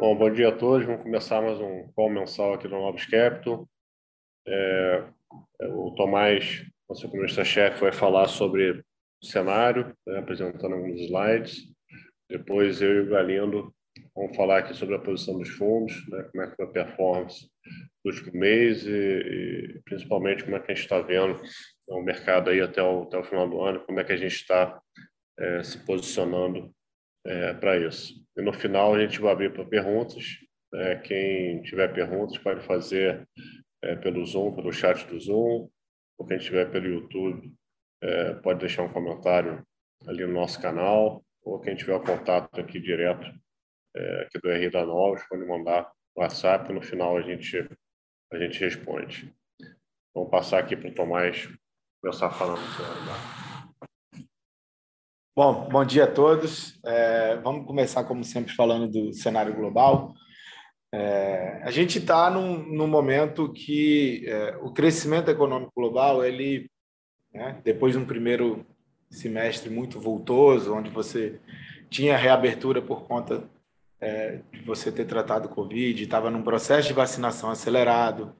Bom, bom dia a todos. Vamos começar mais um call mensal aqui do Novos Capital. É, é o Tomás, nosso economista-chefe, vai falar sobre o cenário, né, apresentando alguns slides. Depois eu e o Galindo vamos falar aqui sobre a posição dos fundos, né, como é que foi a performance do último mês e, e, principalmente como é que a gente está vendo o mercado aí até o, até o final do ano, como é que a gente está é, se posicionando é, para isso. E no final a gente vai abrir para perguntas. É, quem tiver perguntas pode fazer é, pelo Zoom, pelo chat do Zoom, ou quem tiver pelo YouTube é, pode deixar um comentário ali no nosso canal, ou quem tiver o contato aqui direto é, aqui do R da Novos pode mandar WhatsApp. No final a gente a gente responde. Vamos passar aqui para o Tomás começar falando sobre Bom, bom dia a todos. É, vamos começar, como sempre, falando do cenário global. É, a gente está num, num, momento que é, o crescimento econômico global, ele, né, depois de um primeiro semestre muito voltoso, onde você tinha reabertura por conta é, de você ter tratado Covid, estava num processo de vacinação acelerado,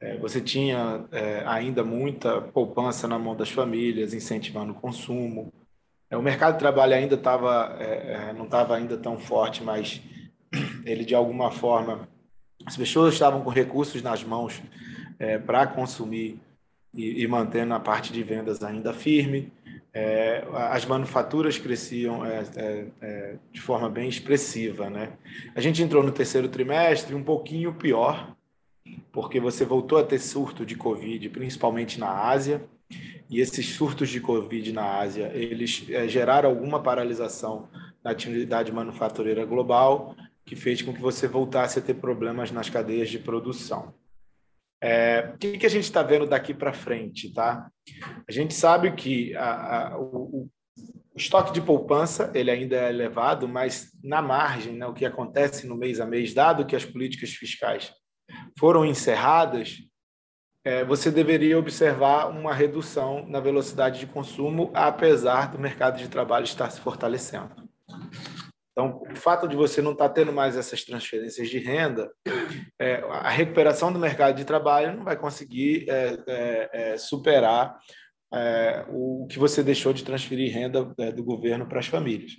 é, você tinha é, ainda muita poupança na mão das famílias, incentivando o consumo, o mercado de trabalho ainda estava, é, é, não estava ainda tão forte, mas ele de alguma forma, as pessoas estavam com recursos nas mãos é, para consumir e, e mantendo a parte de vendas ainda firme. É, as manufaturas cresciam é, de forma bem expressiva, né? A gente entrou no terceiro trimestre um pouquinho pior, porque você voltou a ter surto de Covid, principalmente na Ásia e esses surtos de Covid na Ásia, eles é, geraram alguma paralisação na atividade manufatureira global, que fez com que você voltasse a ter problemas nas cadeias de produção. É, o que, que a gente está vendo daqui para frente, tá? A gente sabe que a, a, o, o, estoque de poupança ele ainda é elevado, mas na margem, né, o que acontece no mês a mês, dado que as políticas fiscais foram encerradas, você deveria observar uma redução na velocidade de consumo, apesar do mercado de trabalho estar se fortalecendo. Então, o fato de você não estar tendo mais essas transferências de renda, é, a recuperação do mercado de trabalho não vai conseguir é, é, é superar é, o que você deixou de transferir renda é, do governo para as famílias.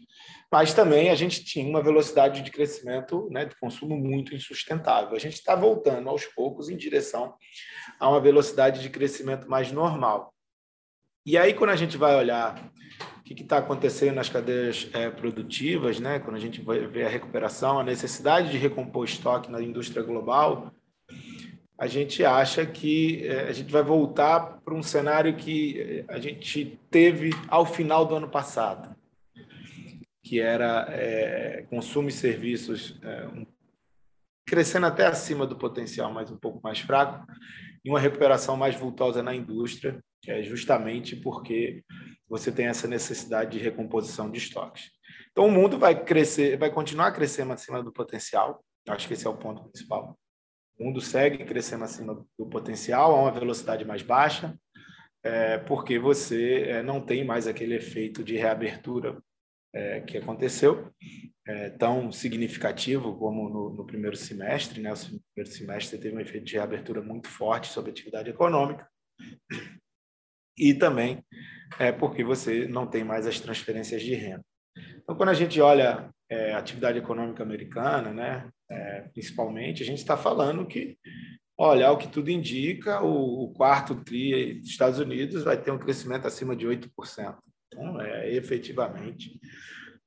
Mas também a gente tinha uma velocidade de crescimento, né, de consumo muito insustentável. A gente está voltando aos poucos em direção a uma velocidade de crescimento mais normal. E aí, quando a gente vai olhar o que está acontecendo nas cadeias é, produtivas, né, quando a gente vai ver a recuperação, a necessidade de recompor estoque na indústria global, a gente acha que é, a gente vai voltar para um cenário que a gente teve ao final do ano passado, que era é, consumo e serviços é, um, crescendo até acima do potencial, mas um pouco mais fraco, e uma recuperação mais vultosa na indústria, é justamente porque você tem essa necessidade de recomposição de estoques. Então o mundo vai crescer, vai continuar crescendo acima do potencial. Acho que esse é o ponto principal. O mundo segue crescendo acima do potencial a uma velocidade mais baixa, é, porque você é, não tem mais aquele efeito de reabertura é, que aconteceu, é, tão significativo como no, no, primeiro semestre. Né? O primeiro semestre teve um efeito de reabertura muito forte sobre a atividade econômica. E também é porque você não tem mais as transferências de renda. Então, quando a gente olha é, atividade econômica americana, né, é, principalmente, a gente está falando que, olha, ao que tudo indica, o, o, quarto TRI dos Estados Unidos vai ter um crescimento acima de 8%. Então, é efetivamente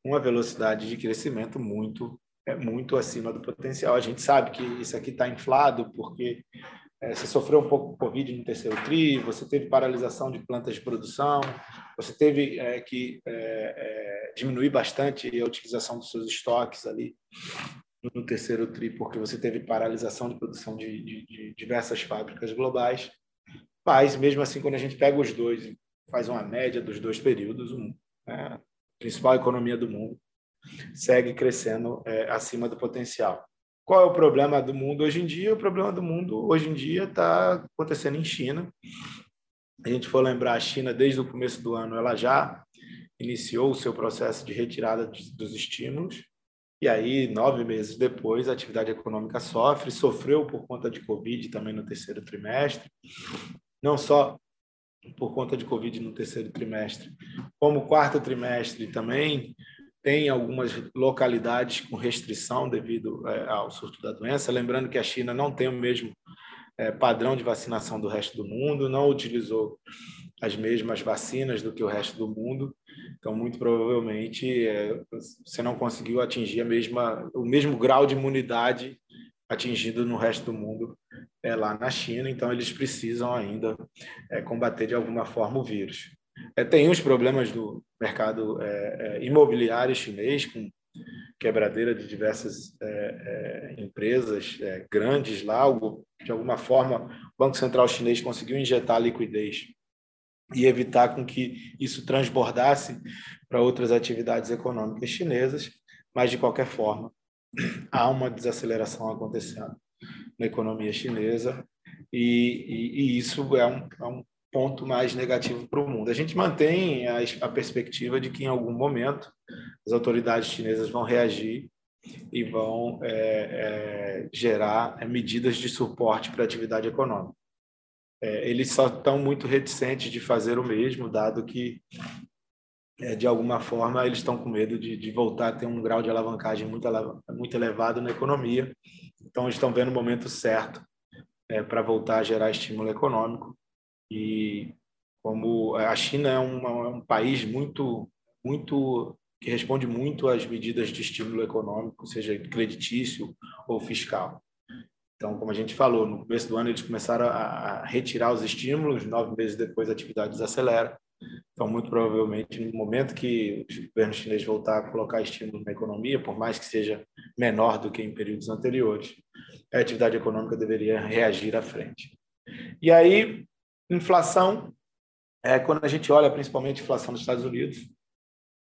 uma velocidade de crescimento muito é muito acima do potencial. A gente sabe que isso aqui está inflado porque é, você sofreu um pouco com Covid no terceiro TRI, você teve paralisação de plantas de produção, você teve é, que é, é, diminuir bastante a utilização dos seus estoques ali no terceiro TRI, porque você teve paralisação de produção de, de, de diversas fábricas globais. Mas, mesmo assim, quando a gente pega os dois, faz uma média dos dois períodos, um, né, principal economia do mundo segue crescendo é, acima do potencial. Qual é o problema do mundo hoje em dia? O problema do mundo hoje em dia está acontecendo em China. A gente for lembrar, a China, desde o começo do ano, ela já iniciou o seu processo de retirada dos estímulos. E aí, nove meses depois, a atividade econômica sofre, sofreu por conta de Covid também no terceiro trimestre, não só por conta de Covid no terceiro trimestre, como quarto trimestre também tem algumas localidades com restrição devido é, ao surto da doença. Lembrando que a China não tem o mesmo é, padrão de vacinação do resto do mundo, não utilizou as mesmas vacinas do que o resto do mundo, então muito provavelmente é, você não conseguiu atingir a mesma, o mesmo grau de imunidade atingido no resto do mundo é, lá na China, então eles precisam ainda é, combater de alguma forma o vírus. É, tem os problemas do mercado é, é, imobiliário chinês, com quebradeira de diversas é, empresas grandes lá. De alguma forma, o Banco Central chinês conseguiu injetar liquidez e evitar com que isso transbordasse para outras atividades econômicas chinesas, mas de qualquer forma há uma desaceleração acontecendo na economia chinesa e, e, e isso é um, é um ponto mais negativo para o mundo. A gente mantém a, a, perspectiva de que em algum momento as autoridades chinesas vão reagir e vão é, é, gerar é, medidas de suporte para a atividade econômica. É, eles só estão muito reticentes de fazer o mesmo, dado que é, de alguma forma eles estão com medo de, de, voltar a ter um grau de alavancagem muito, muito elevado na economia. Então, estão vendo o momento certo é, para voltar a gerar estímulo econômico e como a China é um, é um país muito, muito que responde muito às medidas de estímulo econômico, seja creditício ou fiscal. Então, como a gente falou, no começo do ano eles começaram a, retirar os estímulos, nove meses depois a atividade desacelera. Então, muito provavelmente, no momento que o governo chinês voltar a colocar estímulo na economia, por mais que seja menor do que em períodos anteriores, a atividade econômica deveria reagir à frente. E aí, Inflação, é, quando a gente olha principalmente a inflação dos Estados Unidos,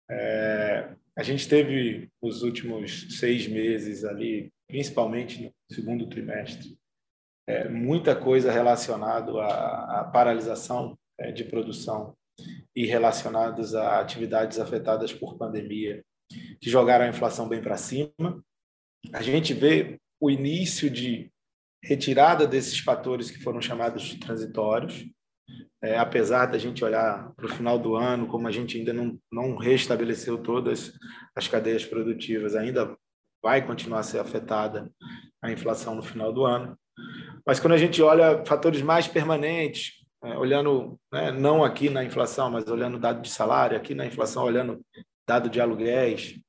é, a gente teve os últimos seis meses ali, principalmente no segundo trimestre, é, muita coisa relacionada à, à paralisação é, de produção e relacionados a atividades afetadas por pandemia, que jogaram a inflação bem para cima. A gente vê o início de retirada desses fatores que foram chamados de transitórios, é, apesar da gente olhar para o final do ano, como a gente ainda não, não restabeleceu todas as cadeias produtivas, ainda vai continuar a ser afetada a inflação no final do ano. Mas quando a gente olha fatores mais permanentes, olhando né, não aqui na inflação, mas olhando dado de salário, aqui na inflação olhando dado de aluguéis,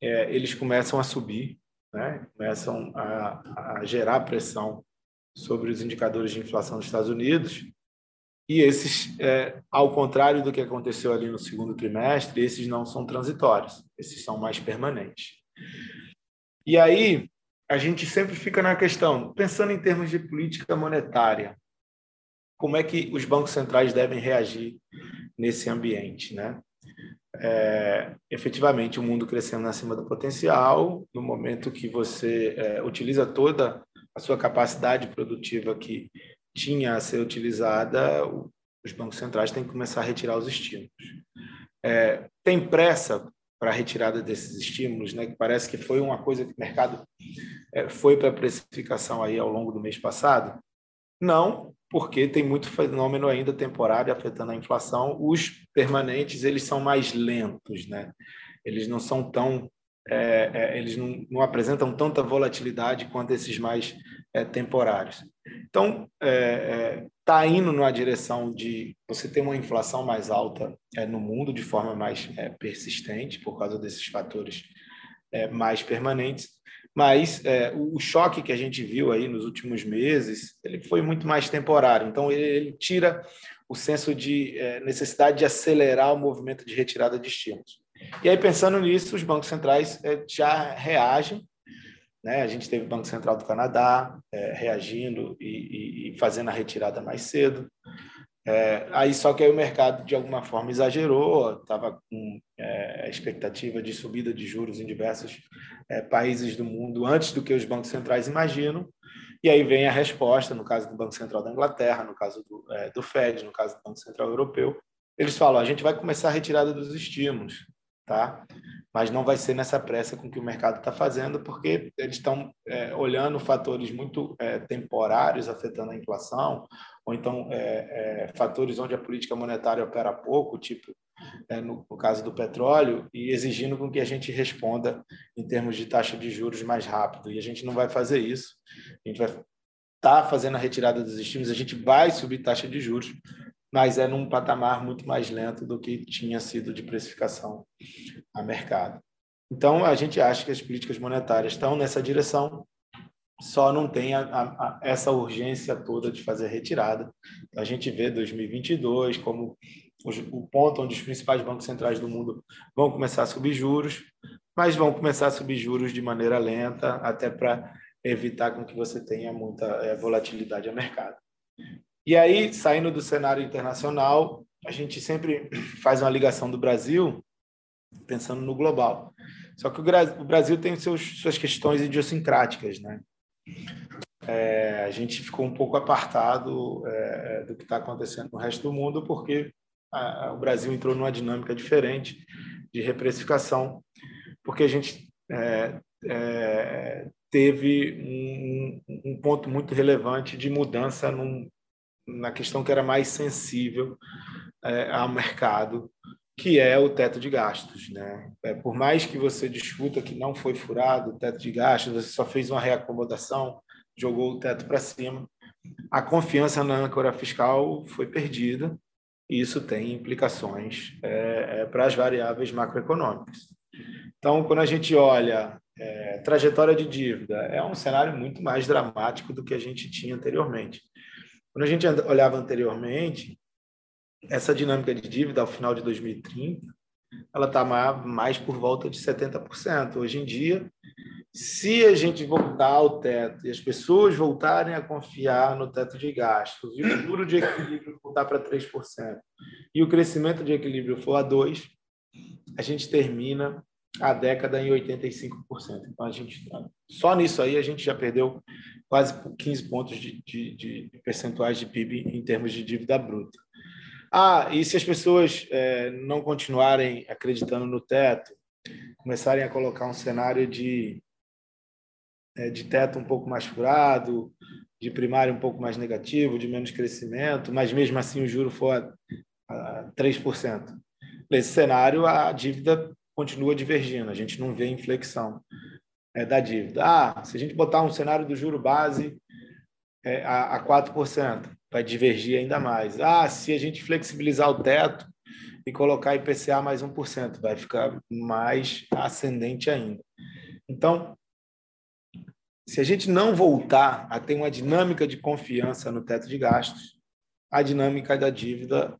é, eles começam a subir, né, começam a, a gerar pressão sobre os indicadores de inflação dos Estados Unidos e esses, é, ao contrário do que aconteceu ali no segundo trimestre, esses não são transitórios, esses são mais permanentes. E aí, a gente sempre fica na questão, pensando em termos de política monetária, como é que os bancos centrais devem reagir nesse ambiente, né? É, efetivamente, o mundo crescendo acima do potencial, no momento que você é, utiliza toda a sua capacidade produtiva que tinha a ser utilizada, os bancos centrais têm que começar a retirar os estímulos. É, tem pressa para a retirada desses estímulos, né? Que parece que foi uma coisa que o mercado é, foi para a precificação aí ao longo do mês passado. Não, porque tem muito fenômeno ainda temporário afetando a inflação. Os permanentes eles são mais lentos, né? Eles não são tão é, é, eles não, não, apresentam tanta volatilidade quanto esses mais é, temporários. Então, está é, é, indo numa direção de você ter uma inflação mais alta é, no mundo de forma mais persistente, por causa desses fatores mais permanentes. Mas o choque que a gente viu aí nos últimos meses, ele foi muito mais temporário. Então, ele, ele tira o senso de necessidade de acelerar o movimento de retirada de estímulos. E aí, pensando nisso, os bancos centrais já reagem né? A gente teve o Banco Central do Canadá é, reagindo e, e, fazendo a retirada mais cedo. É, aí só que aí o mercado de alguma forma exagerou, estava com é, expectativa de subida de juros em diversos é, países do mundo antes do que os bancos centrais imaginam. E aí vem a resposta, no caso do Banco Central da Inglaterra, no caso do, é, do Fed, no caso do Banco Central Europeu. Eles falam: a gente vai começar a retirada dos estímulos, tá? mas não vai ser nessa pressa com que o mercado está fazendo, porque eles estão é, olhando fatores muito é, temporários afetando a inflação, ou então é, é fatores onde a política monetária opera pouco, tipo é, no, no, caso do petróleo, e exigindo com que a gente responda em termos de taxa de juros mais rápido. E a gente não vai fazer isso. A gente vai estar tá fazendo a retirada dos estímulos, a gente vai subir taxa de juros, mas é num patamar muito mais lento do que tinha sido de precificação a mercado. Então, a gente acha que as políticas monetárias estão nessa direção, só não tem a, a, essa urgência toda de fazer retirada. A gente vê 2022 como os, o ponto onde os principais bancos centrais do mundo vão começar a subir juros, mas vão começar a subir juros de maneira lenta, até para evitar com que você tenha muita é, volatilidade a mercado. E aí, saindo do cenário internacional, a gente sempre faz uma ligação do Brasil pensando no global. Só que o Brasil tem seus, suas questões idiosincráticas, né? É, a gente ficou um pouco apartado é, do que está acontecendo no resto do mundo, porque a, o Brasil entrou numa dinâmica diferente de reprecificação, porque a gente é, é teve um, um, ponto muito relevante de mudança num, na questão que era mais sensível é, ao mercado, que é o teto de gastos. Né? É, por mais que você discuta que não foi furado o teto de gastos, você só fez uma reacomodação, jogou o teto para cima, a confiança na âncora fiscal foi perdida, e isso tem implicações é, é, para as variáveis macroeconômicas. Então, quando a gente olha é, trajetória de dívida, é um cenário muito mais dramático do que a gente tinha anteriormente. Quando a gente olhava anteriormente, essa dinâmica de dívida ao final de 2030, ela está mais por volta de 70%. Hoje em dia, se a gente voltar ao teto e as pessoas voltarem a confiar no teto de gastos e o juro de equilíbrio voltar para 3% e o crescimento de equilíbrio for a 2%, a gente termina a década em 85%. Então, a gente, só nisso aí a gente já perdeu quase 15 pontos de, de, de percentuais de PIB em termos de dívida bruta. Ah, e se as pessoas é, não continuarem acreditando no teto, começarem a colocar um cenário de, é, de teto um pouco mais furado, de primário um pouco mais negativo, de menos crescimento, mas mesmo assim o juro for a, a 3%. Nesse cenário, a dívida continua divergindo, a gente não vê inflexão é, da dívida. Ah, se a gente botar um cenário do juro base é, a, a 4%, vai divergir ainda mais. Ah, se a gente flexibilizar o teto e colocar IPCA mais 1%, vai ficar mais ascendente ainda. Então, se a gente não voltar a ter uma dinâmica de confiança no teto de gastos, a dinâmica da dívida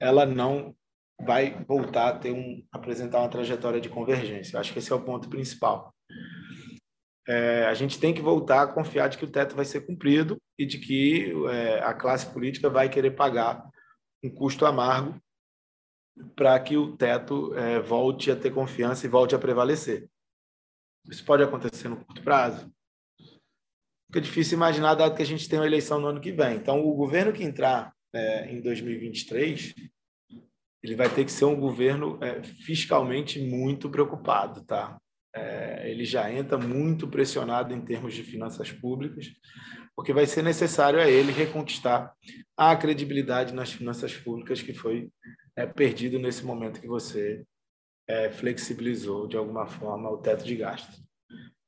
ela não vai voltar a ter um apresentar uma trajetória de convergência. Acho que esse é o ponto principal é, a gente tem que voltar a confiar de que o teto vai ser cumprido e de que é, a classe política vai querer pagar um custo amargo para que o teto é, volte a ter confiança e volte a prevalecer. Isso pode acontecer no curto prazo. Fica difícil imaginar, dado que a gente tem uma eleição no ano que vem. Então, o governo que entrar é, em 2023, ele vai ter que ser um governo é, fiscalmente muito preocupado, tá? É, ele já entra muito pressionado em termos de finanças públicas, porque vai ser necessário a ele reconquistar a credibilidade nas finanças públicas que foi é, perdido nesse momento que você é, flexibilizou de alguma forma o teto de gastos.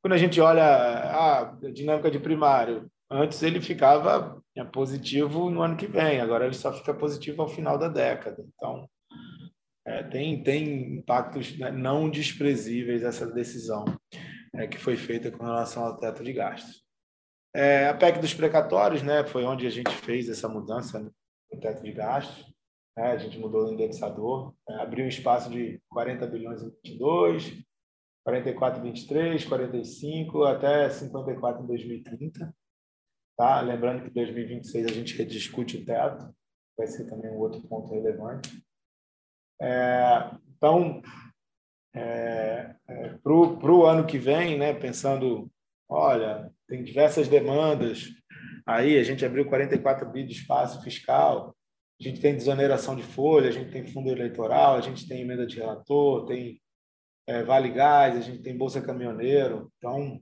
Quando a gente olha a dinâmica de primário, antes ele ficava é, positivo no ano que vem, agora ele só fica positivo ao final da década. Então, é, tem, tem impactos né, não desprezíveis essa decisão é, que foi feita com relação ao teto de gastos. É, a PEC dos precatórios né, foi onde a gente fez essa mudança no teto de gastos. Né, a gente mudou o indexador, abriu um espaço de 40 bilhões em 22, 44 em 23, 45 até 54 em 2030. Tá? Lembrando que em 2026 a gente rediscute o teto, vai ser também um outro ponto relevante. É, então, é, é, para o ano que vem, né, pensando, olha, tem diversas demandas, aí a gente abriu 44 bi de espaço fiscal, a gente tem desoneração de folha, a gente tem fundo eleitoral, a gente tem emenda de relator, tem é, Vale Gás, a gente tem Bolsa Caminhoneiro. Então,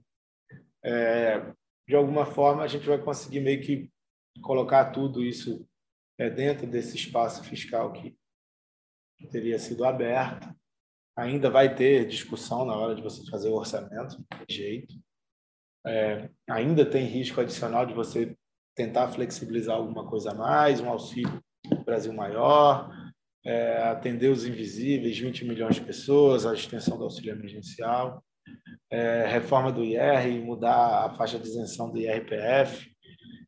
é, de alguma forma, a gente vai conseguir meio que colocar tudo isso é, dentro desse espaço fiscal que, teria sido aberto. Ainda vai ter discussão na hora de você fazer o orçamento, de jeito. É, ainda tem risco adicional de você tentar flexibilizar alguma coisa a mais, um auxílio Brasil maior, é, atender os invisíveis, 20 milhões de pessoas, a extensão do auxílio emergencial, é, reforma do IR, mudar a faixa de isenção do IRPF.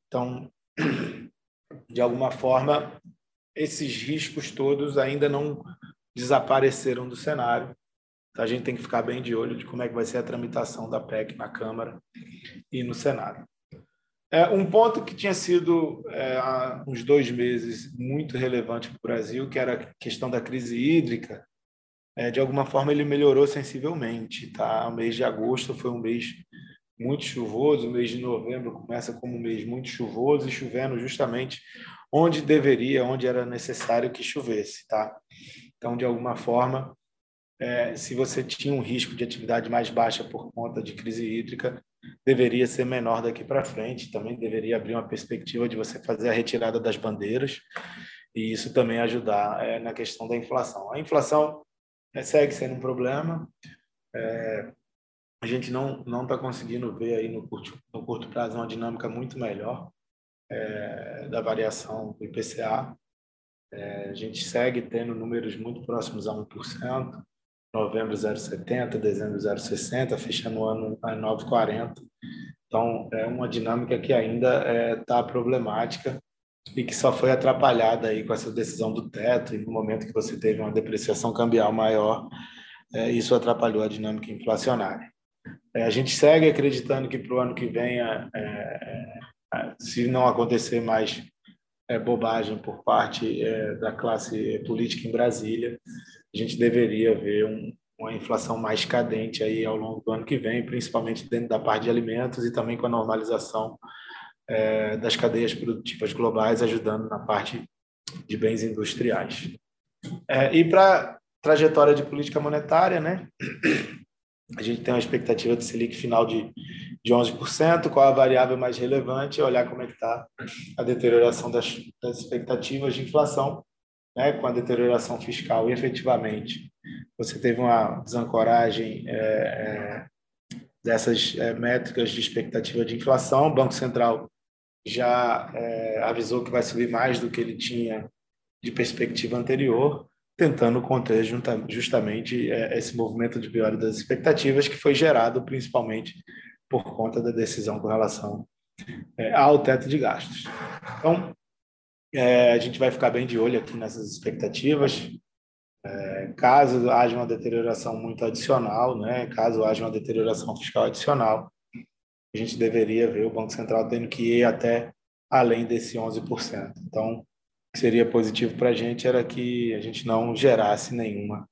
Então, de alguma forma, esses riscos todos ainda não desapareceram do cenário. A gente tem que ficar bem de olho de como é que vai ser a tramitação da PEC na Câmara e no Senado. É, um ponto que tinha sido é, há uns dois meses muito relevante para o Brasil, que era a questão da crise hídrica, é, de alguma forma ele melhorou sensivelmente. Tá? O mês de agosto foi um mês muito chuvoso, o mês de novembro começa como um mês muito chuvoso e chovendo justamente onde deveria, onde era necessário que chovesse. Tá? Então, de alguma forma, é, se você tinha um risco de atividade mais baixa por conta de crise hídrica, deveria ser menor daqui para frente. Também deveria abrir uma perspectiva de você fazer a retirada das bandeiras e isso também ajudar é, na questão da inflação. A inflação é, segue sendo um problema. É, a gente não não está conseguindo ver aí no curto, no curto prazo uma dinâmica muito melhor é, da variação do IPCA. É, a gente segue tendo números muito próximos a 1% novembro 0,70, dezembro 0,60, fechando o ano a 9,40. Então, é uma dinâmica que ainda está é, problemática e que só foi atrapalhada aí com essa decisão do teto e no momento que você teve uma depreciação cambial maior, é, isso atrapalhou a dinâmica inflacionária. É, a gente segue acreditando que para o ano que vem, se não acontecer mais bobagem por parte da classe política em Brasília, a gente deveria ver um, uma inflação mais cadente aí ao longo do ano que vem, principalmente dentro da parte de alimentos e também com a normalização é, das cadeias produtivas globais, ajudando na parte de bens industriais. É, e para trajetória de política monetária, né? A gente tem uma expectativa de Selic final de, de 11%, qual a variável mais relevante, é olhar como é que está a deterioração das, das expectativas de inflação né, com a deterioração fiscal e efetivamente você teve uma desancoragem é, é, dessas é, métricas de expectativa de inflação, o Banco Central já é, avisou que vai subir mais do que ele tinha de perspectiva anterior, tentando conter justamente é, esse movimento de piora das expectativas que foi gerado principalmente por conta da decisão com relação é, ao teto de gastos. Então, é, a gente vai ficar bem de olho aqui nessas expectativas. Caso haja uma deterioração muito adicional, né, caso haja uma deterioração fiscal adicional, a gente deveria ver o Banco Central tendo que ir até além desse 11%. Então, que seria positivo para a gente era que a gente não gerasse nenhuma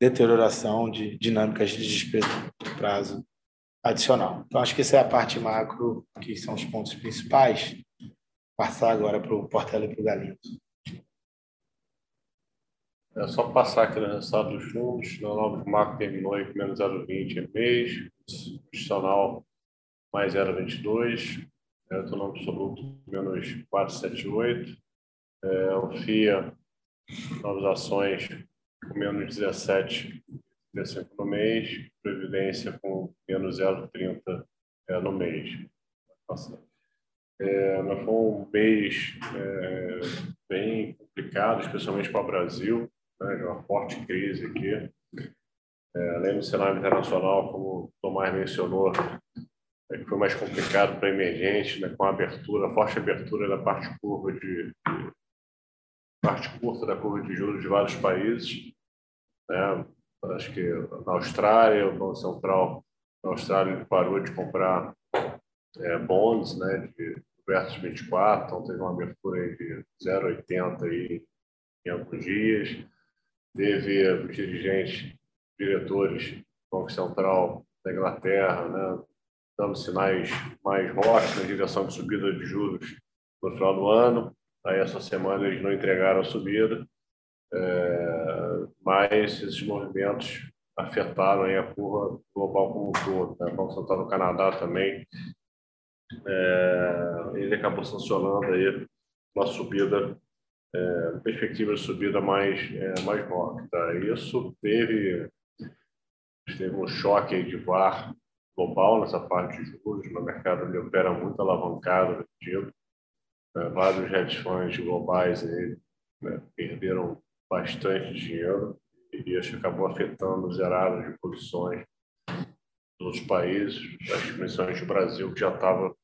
deterioração de dinâmicas de despesa de prazo adicional. Então, acho que essa é a parte macro, que são os pontos principais passar agora para o Portela e para o Galindo. É só passar aqui no resultado dos fundos. O nova macro terminou com menos 0,20 mês, institucional mais 0,22, é, autonômico absoluto menos 4,78, é, o FIA, novas ações com menos 17 no mês, Previdência com menos 0,30 é, no mês. Nossa. É, mas foi um mês é, bem complicado, especialmente para o Brasil, né, de uma forte crise aqui. É, além do cenário internacional, como o Tomás mencionou, é, que foi mais complicado para emergentes, né, com a abertura, a forte abertura da parte curva de parte curta da curva de juros de vários países. Né? Acho que na Austrália, o Banco Central na Austrália parou de comprar é, bonds né, de versus 24, então teve uma abertura de 0,80 aí em alguns dias. Teve os dirigentes, diretores do Banco Central da Inglaterra, né, dando sinais mais fortes na direção de subida de juros no final do ano. Aí essa semana eles não entregaram a subida, é, mas esses movimentos afetaram aí a curva global como um todo. Né? Vamos Central no Canadá também, é, ele acabou sancionando aí uma subida, é, perspectiva de subida mais, é, mais rápida. Isso teve, teve um choque de VAR global nessa parte de juros, no mercado ele opera muito alavancado, tipo. É, vários hedge funds globais aí, né, perderam bastante dinheiro e isso acabou afetando os zerados de posições dos países, principalmente o Brasil, que já estava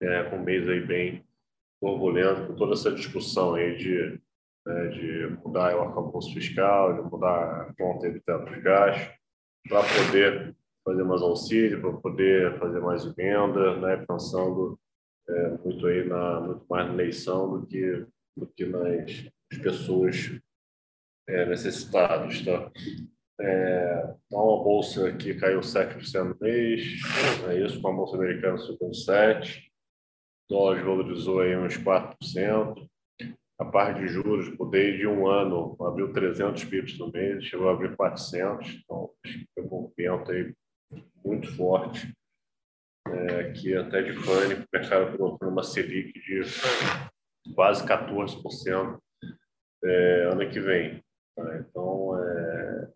é, com um mês aí bem turbulento, com toda essa discussão aí de, né, de mudar o arcabouço fiscal, de mudar a conta de teto de gastos, para poder fazer mais auxílio, para poder fazer mais venda, né, pensando é, muito aí na muito mais na eleição do que do que nas pessoas é, necessitadas, tá? É, então, a bolsa aqui caiu 7% no mês, é isso, com a bolsa americana subiu 7%, o dólar valorizou aí uns 4%, a parte de juros, desde um ano, abriu 300 pips no mês, chegou a abrir 400, então acho que foi um movimento aí muito forte, é, que até de pânico, o mercado colocou uma Selic de quase 14% é, ano que vem. Tá? Então, é,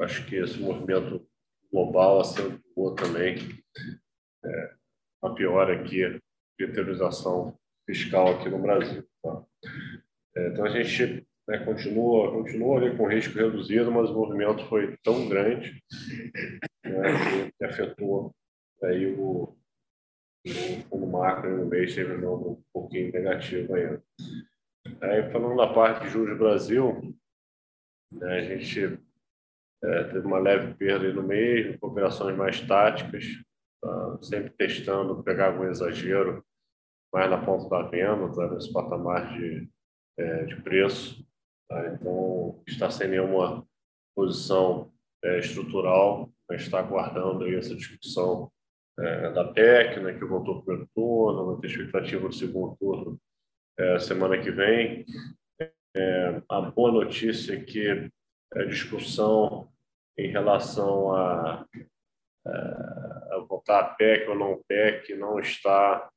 acho que esse movimento global acentuou também é, a pior aqui de deteriorização fiscal aqui no Brasil. Tá? É, então a gente né, continua, continua ali com risco reduzido, mas o movimento foi tão grande né, que afetou aí o, o macro no mês teve um pouquinho negativo ainda. Aí, falando da parte de juros do Brasil, né, a gente é, teve uma leve perda no mês, com operações mais táticas, tá? sempre testando pegar algum exagero mais na ponta da venda, tá? nesse patamar de, é, de preço. Tá? Então, está sem nenhuma posição é, estrutural, a gente está aguardando aí essa discussão é, da PEC, né, que voltou para o primeiro turno, vai ter expectativa do segundo turno é, semana que vem. É, a boa notícia é que a discussão em relação a, a, a votar a PEC ou não PEC não está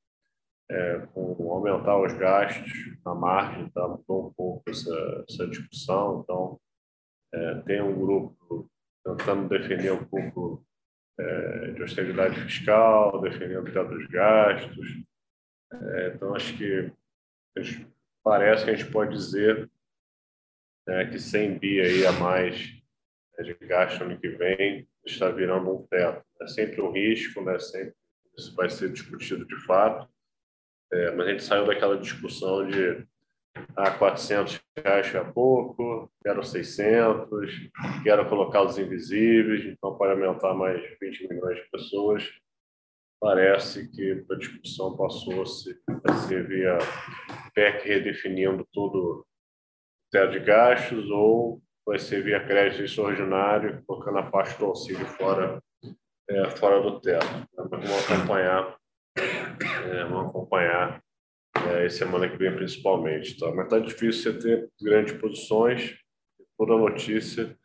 é, com aumentar os gastos na margem, tá? um pouco essa, essa discussão. Então, é, tem um grupo tentando defender um pouco é, de austeridade fiscal, defendendo o teto dos gastos. É, então, acho que parece que a gente pode dizer né, que 100 bi aí a mais né, de gasto ano que vem está virando um teto. É sempre um risco, né? sempre isso vai ser discutido de fato, é, mas a gente saiu daquela discussão de ah, 400 reais é pouco, quero 600, quero colocar os invisíveis, então pode aumentar mais 20 milhões de pessoas. Parece que a discussão passou-se a ser via PEC redefinindo todo o teto de gastos ou vai ser via crédito extraordinário, colocando a parte do auxílio fora, é, fora do teto. Vamos acompanhar, é, vamos acompanhar é, semana que vem principalmente. Tá? Mas está difícil você ter grandes posições. Toda notícia,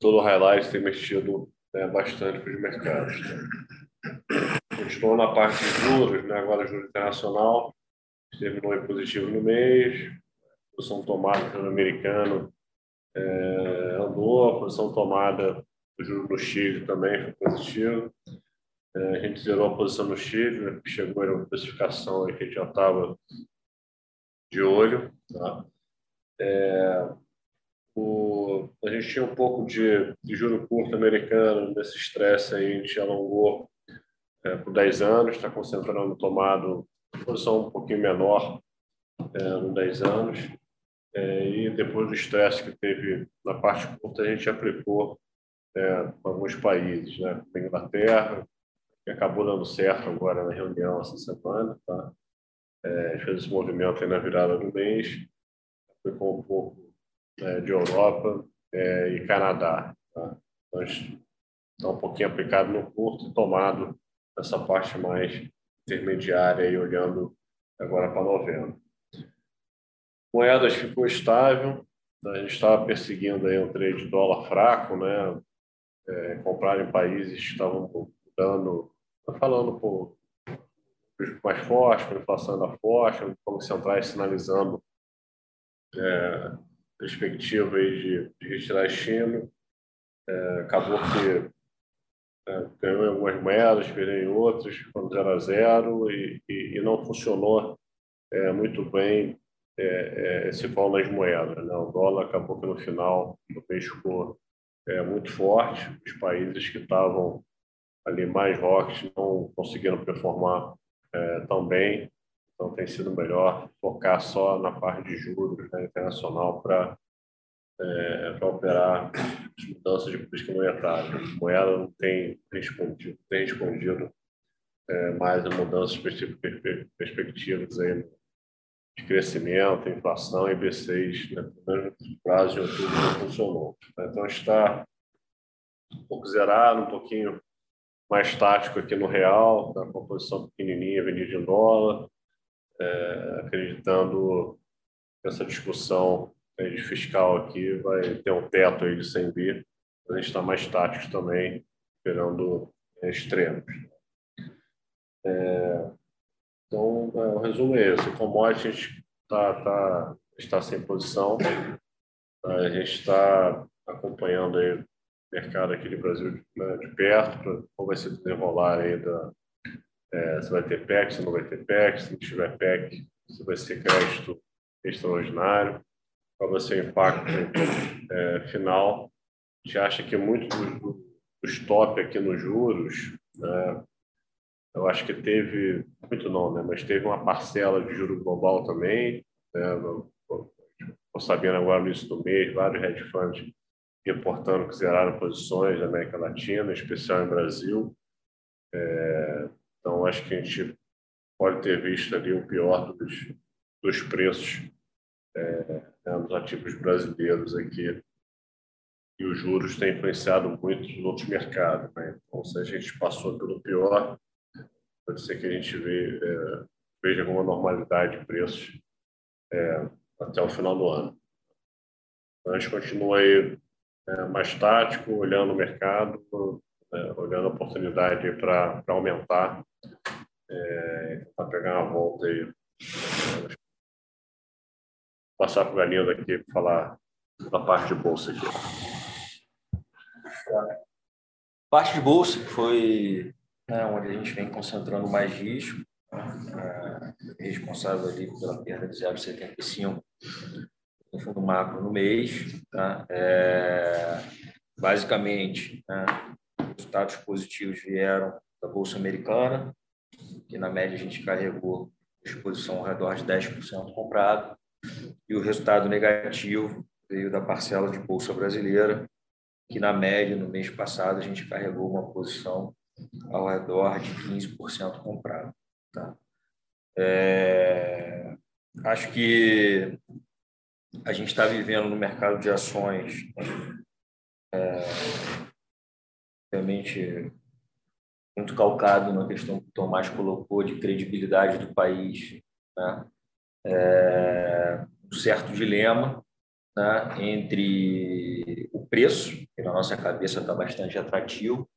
todo highlight tem mexido né, bastante para os mercados. Tá? Continuou na parte de juros, né? agora juros internacional, terminou em positivo no mês, posição tomada pelo americano é, andou, a posição tomada do juro no Chile também foi positivo. É, a gente zerou a posição no Chile, né, chegou a uma precificação que a gente já estava de olho. Tá? É, o, a gente tinha um pouco de, de juro curto americano, nesse estresse aí, a gente alongou é, por 10 anos, está concentrando tomado posição um pouquinho menor é, no 10 anos. É, e depois do estresse que teve na parte curta, a gente aplicou é, alguns países, né? Inglaterra, que acabou dando certo agora na reunião essa semana, tá? É, fez esse movimento aí na virada do mês, foi com um pouco é, de Europa é, e Canadá, tá? Então, está um pouquinho aplicado no curto e tomado essa parte mais intermediária aí, olhando agora para novembro. Moedas ficou estável, a gente estava perseguindo aí um trade de dólar fraco, né? É, comprar em países que estavam dando, tá falando por mais a inflação ainda forte, bancos centrais sinalizando é, perspectiva aí de, de retirar estímulo. É, acabou que é, ganhou em algumas moedas, perdeu em outras, quando 0 a 0 e, e, e não funcionou é, muito bem é, é, esse vol nas moedas. Né? O dólar acabou que no final o mês ficou é, muito forte, os países que estavam ali mais rocks não conseguiram performar é, tão bem, então tem sido melhor focar só na parte de juros né, internacional para é, para operar as mudanças de política monetária. A moeda não tem respondido, tem respondido é, mais a mudanças perspectivas aí de crescimento, inflação e B6, né, pelo prazo de outubro não funcionou. Então está um pouco zerado, um pouquinho mais tático aqui no real, tá, com a posição pequenininha vendida em dólar, é, acreditando que essa discussão de fiscal aqui vai ter um teto aí de 100 bi, a gente está mais tático também, esperando extremos. É, então, é, o resumo é esse. A gente tá, tá, está sem posição, a gente está acompanhando aí mercado aqui do Brasil né, de perto, como vai se desenrolar aí é, se vai ter PEC, se não vai ter PEC, se não tiver PEC, se vai ser crédito extraordinário, qual vai ser o impacto é, final. A gente acha que muito do, do stop aqui nos juros, né, eu acho que teve, muito não, né, mas teve uma parcela de juro global também, né, estou sabendo agora no início do mês, vários hedge funds reportando que zeraram posições na América Latina, em especial em Brasil. É, então, acho que a gente pode ter visto ali o pior dos, dos preços é, né, nos ativos brasileiros aqui. E os juros têm influenciado muito os outros mercados. Né? Então, se a gente passou pelo pior, pode ser que a gente vê, é, veja alguma normalidade de preços é, até o final do ano. Então, a gente continua aí é, mais tático, olhando o mercado, é, olhando a oportunidade para aumentar, é, para pegar uma volta aí. Passar para o Ganindo aqui para falar da parte de bolsa aqui. Parte de bolsa foi né, onde a gente vem concentrando mais risco, né, é, responsável ali pela perda de 0,75 no fundo macro no mês. Tá? É, basicamente, né, resultados positivos vieram da Bolsa Americana, que na média a gente carregou exposição ao redor de 10% comprado, e o resultado negativo veio da parcela de Bolsa Brasileira, que na média, no mês passado, a gente carregou uma posição ao redor de 15% comprado. Tá? É, acho que a gente está vivendo no mercado de ações é, realmente muito calcado na questão que o Tomás colocou de credibilidade do país, né? é, um certo dilema né? entre o preço, que na nossa cabeça está bastante atrativo,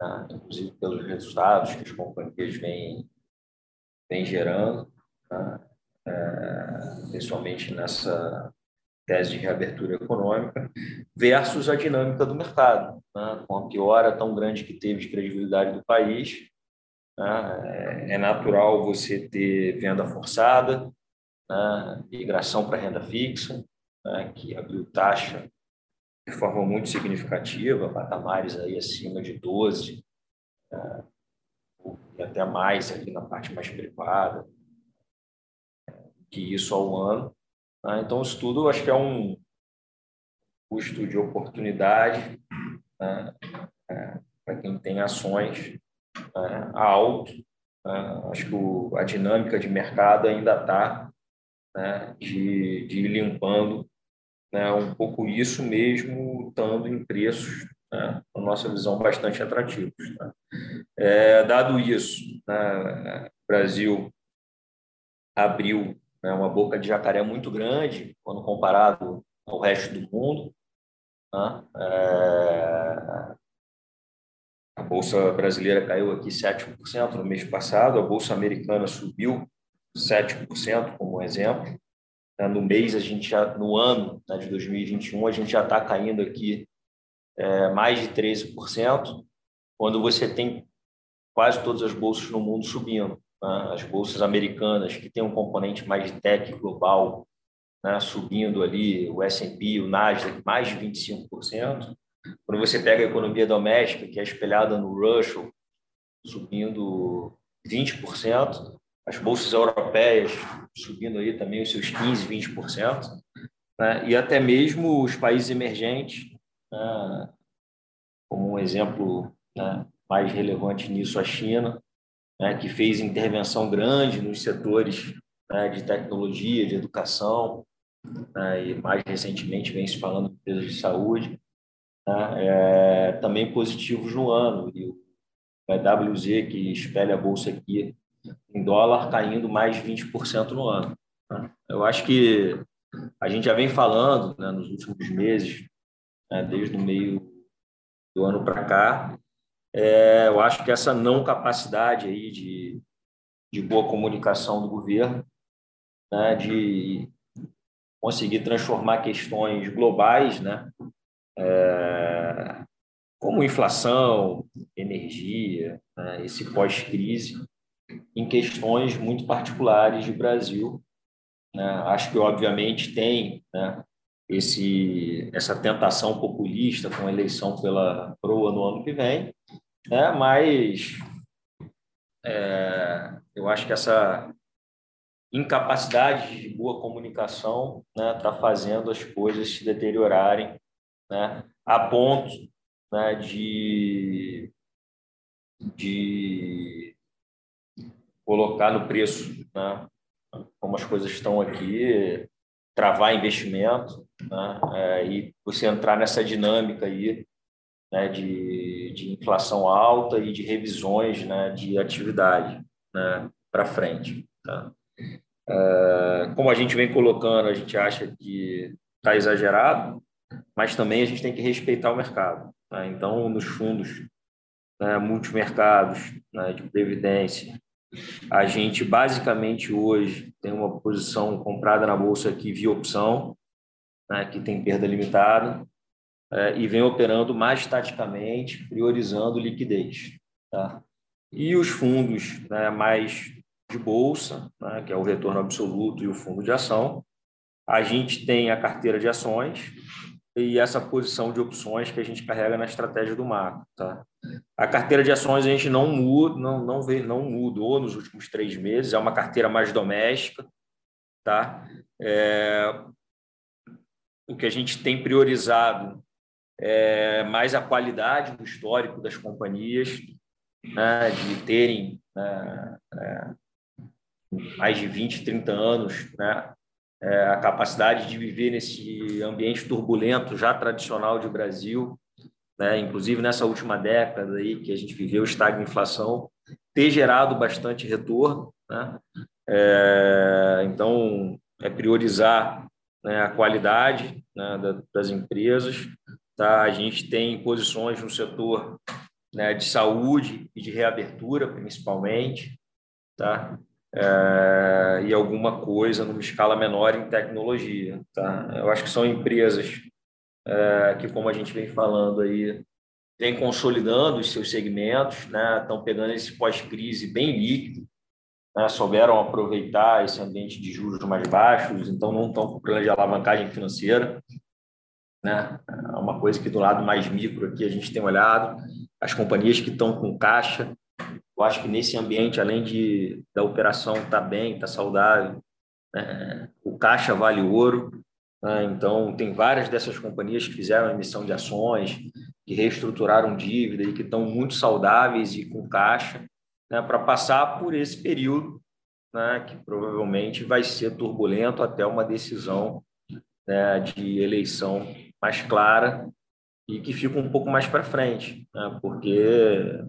né? inclusive pelos resultados que as companhias vêm, vêm gerando, né? É, principalmente nessa tese de reabertura econômica, versus a dinâmica do mercado, né? com a piora tão grande que teve de credibilidade do país. Né? É natural você ter venda forçada, né? migração para renda fixa, né? que abriu taxa de forma muito significativa, patamares aí acima de 12, né? e até mais aqui na parte mais privada, que isso ao ano. Né? Então, isso tudo acho que é um custo de oportunidade né? é, para quem tem ações né? alto. Né? Acho que o, a dinâmica de mercado ainda está né? de, de ir limpando né? um pouco isso mesmo, estando em preços, né? na nossa visão, bastante atrativos. Né? É, dado isso, né? o Brasil abriu né, uma boca de jacaré muito grande, quando comparado ao resto do mundo. Né? É... A bolsa brasileira caiu aqui 7% no mês passado, a bolsa americana subiu 7%, como exemplo. Né? No mês, a gente já, no ano né, de 2021, a gente já está caindo aqui é, mais de 13%, quando você tem quase todas as bolsas no mundo subindo. Né? As bolsas americanas, que tem um componente mais de tech global, né? subindo ali, o S&P, o Nasdaq, mais de 25%. Quando você pega a economia doméstica, que é espelhada no Russell, subindo 20%, as bolsas europeias subindo aí também os seus 15%, 20%, né? e até mesmo os países emergentes, né? como um exemplo né? mais relevante nisso, a China, né? que fez intervenção grande nos setores né? de tecnologia, de educação, né? e mais recentemente vem se falando de empresas de saúde, né? é, também positivos no ano, e o EWZ, que espelha a bolsa aqui, em dólar caindo mais de 20% no ano. Né? Eu acho que a gente já vem falando né, nos últimos meses, né, desde o meio do ano para cá, é, eu acho que essa não capacidade aí de, de boa comunicação do governo, né, de conseguir transformar questões globais, né, é, como inflação, energia, né, esse pós-crise, em questões muito particulares de Brasil. Né? Acho que, obviamente, tem né, esse, essa tentação populista com a eleição pela PROA no ano que vem, né? mas é, eu acho que essa incapacidade de boa comunicação está né, tá fazendo as coisas se deteriorarem né, a ponto né, de, de colocar no preço, né? como as coisas estão aqui, travar investimento né? É, e você entrar nessa dinâmica aí né? de, de inflação alta e de revisões né? de atividade né? para frente. Tá? É, como a gente vem colocando, a gente acha que está exagerado, mas também a gente tem que respeitar o mercado. Tá? Então, nos fundos né, multimercados né, de previdência, a gente basicamente hoje tem uma posição comprada na bolsa aqui via opção, né, que tem perda limitada, é, e vem operando mais taticamente, priorizando liquidez. Tá? E os fundos né, mais de bolsa, né, que é o retorno absoluto e o fundo de ação, a gente tem a carteira de ações, e essa posição de opções que a gente carrega na estratégia do macro. Tá? A carteira de ações a gente não muda, não, não, vê, não mudou nos últimos três meses, é uma carteira mais doméstica. Tá? É, o que a gente tem priorizado é mais a qualidade do histórico das companhias, né, de terem né, é, mais de 20, 30 anos né, é, a capacidade de viver nesse ambiente turbulento já tradicional de Brasil, né? inclusive nessa última década aí que a gente viveu estagna inflação, ter gerado bastante retorno. Né? É, então, é priorizar né, a qualidade né, das empresas. Tá? A gente tem posições no setor né, de saúde e de reabertura, principalmente. Tá? é, e alguma coisa numa escala menor em tecnologia. Tá? Eu acho que são empresas é, que, como a gente vem falando aí, vem consolidando os seus segmentos, né? estão pegando esse pós-crise bem líquido, né? souberam aproveitar esse ambiente de juros mais baixos, então não estão com problema de alavancagem financeira. Né? É uma coisa que do lado mais micro aqui a gente tem olhado, as companhias que estão com caixa, eu acho que nesse ambiente, além de da operação estar tá bem, estar tá saudável, né, o caixa vale ouro. Né, então, tem várias dessas companhias que fizeram emissão de ações, que reestruturaram dívida e que estão muito saudáveis e com caixa, né, para passar por esse período, né, que provavelmente vai ser turbulento até uma decisão né, de eleição mais clara e que fica um pouco mais para frente, né, porque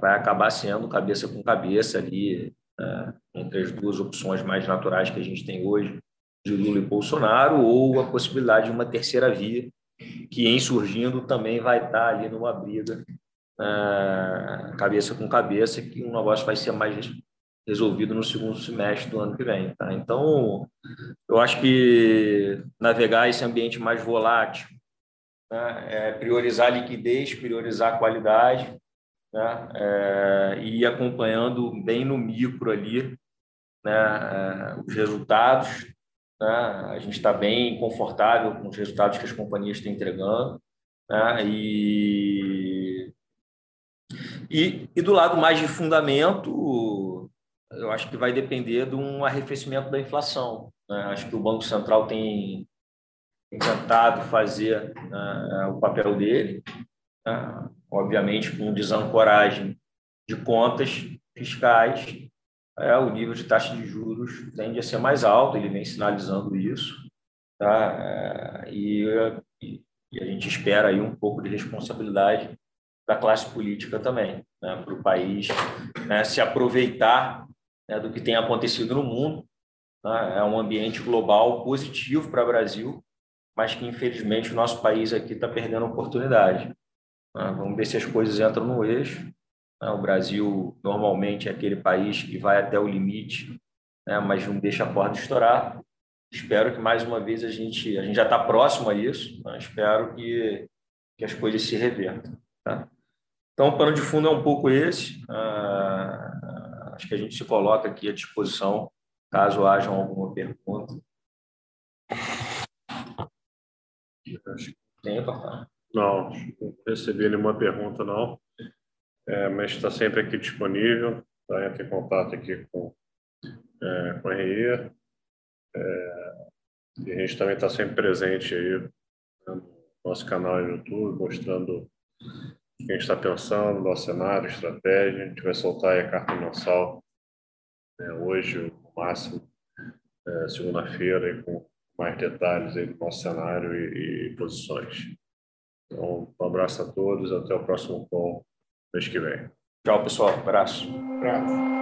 vai acabar sendo cabeça com cabeça ali, né, entre as duas opções mais naturais que a gente tem hoje, de Lula e Bolsonaro ou a possibilidade de uma terceira via, que em surgindo também vai estar ali numa briga uh, cabeça com cabeça, que o negócio vai ser mais resolvido no segundo semestre do ano que vem. Tá? Então, eu acho que navegar esse ambiente mais volátil, né, é priorizar liquidez, priorizar qualidade, né, é, e ir acompanhando bem no micro ali né, é, os resultados. Né, a gente está bem confortável com os resultados que as companhias estão entregando. Né, e, e, e do lado mais de fundamento, eu acho que vai depender de um arrefecimento da inflação. Né? Acho que o Banco Central tem tentado fazer uh, o papel dele, uh, obviamente com desancoragem de contas fiscais, uh, o nível de taxa de juros tende a ser mais alto, ele vem sinalizando isso, tá? e, e, a gente espera aí um pouco de responsabilidade da classe política também, né? para o país né? se aproveitar né, do que tem acontecido no mundo. Né? É um ambiente global positivo para o Brasil, mas que infelizmente o nosso país aqui está perdendo oportunidade. Né? Vamos ver se as coisas entram no eixo. Né? O Brasil normalmente é aquele país que vai até o limite, né? mas não deixa a porta estourar. Espero que mais uma vez a gente a gente já está próximo a isso. Né? Espero que que as coisas se revertam. Tá? Então, o pano de fundo é um pouco esse. Acho que a gente se coloca aqui à disposição caso haja alguma pergunta. Tem? Não, não recebi nenhuma pergunta, não. É, mas está sempre aqui disponível. Tá? Entre em contato aqui com, é, com a RI. É, e a gente também está sempre presente aí né, no nosso canal no YouTube, mostrando o que a gente está pensando, nosso cenário, estratégia. A gente vai soltar a carta mensal né, hoje, no máximo, é, segunda-feira, com mais detalhes aí do nosso cenário e, e, posições. Então, um abraço a todos, até o próximo call mês que vem. Tchau, pessoal. Abraço. Abraço.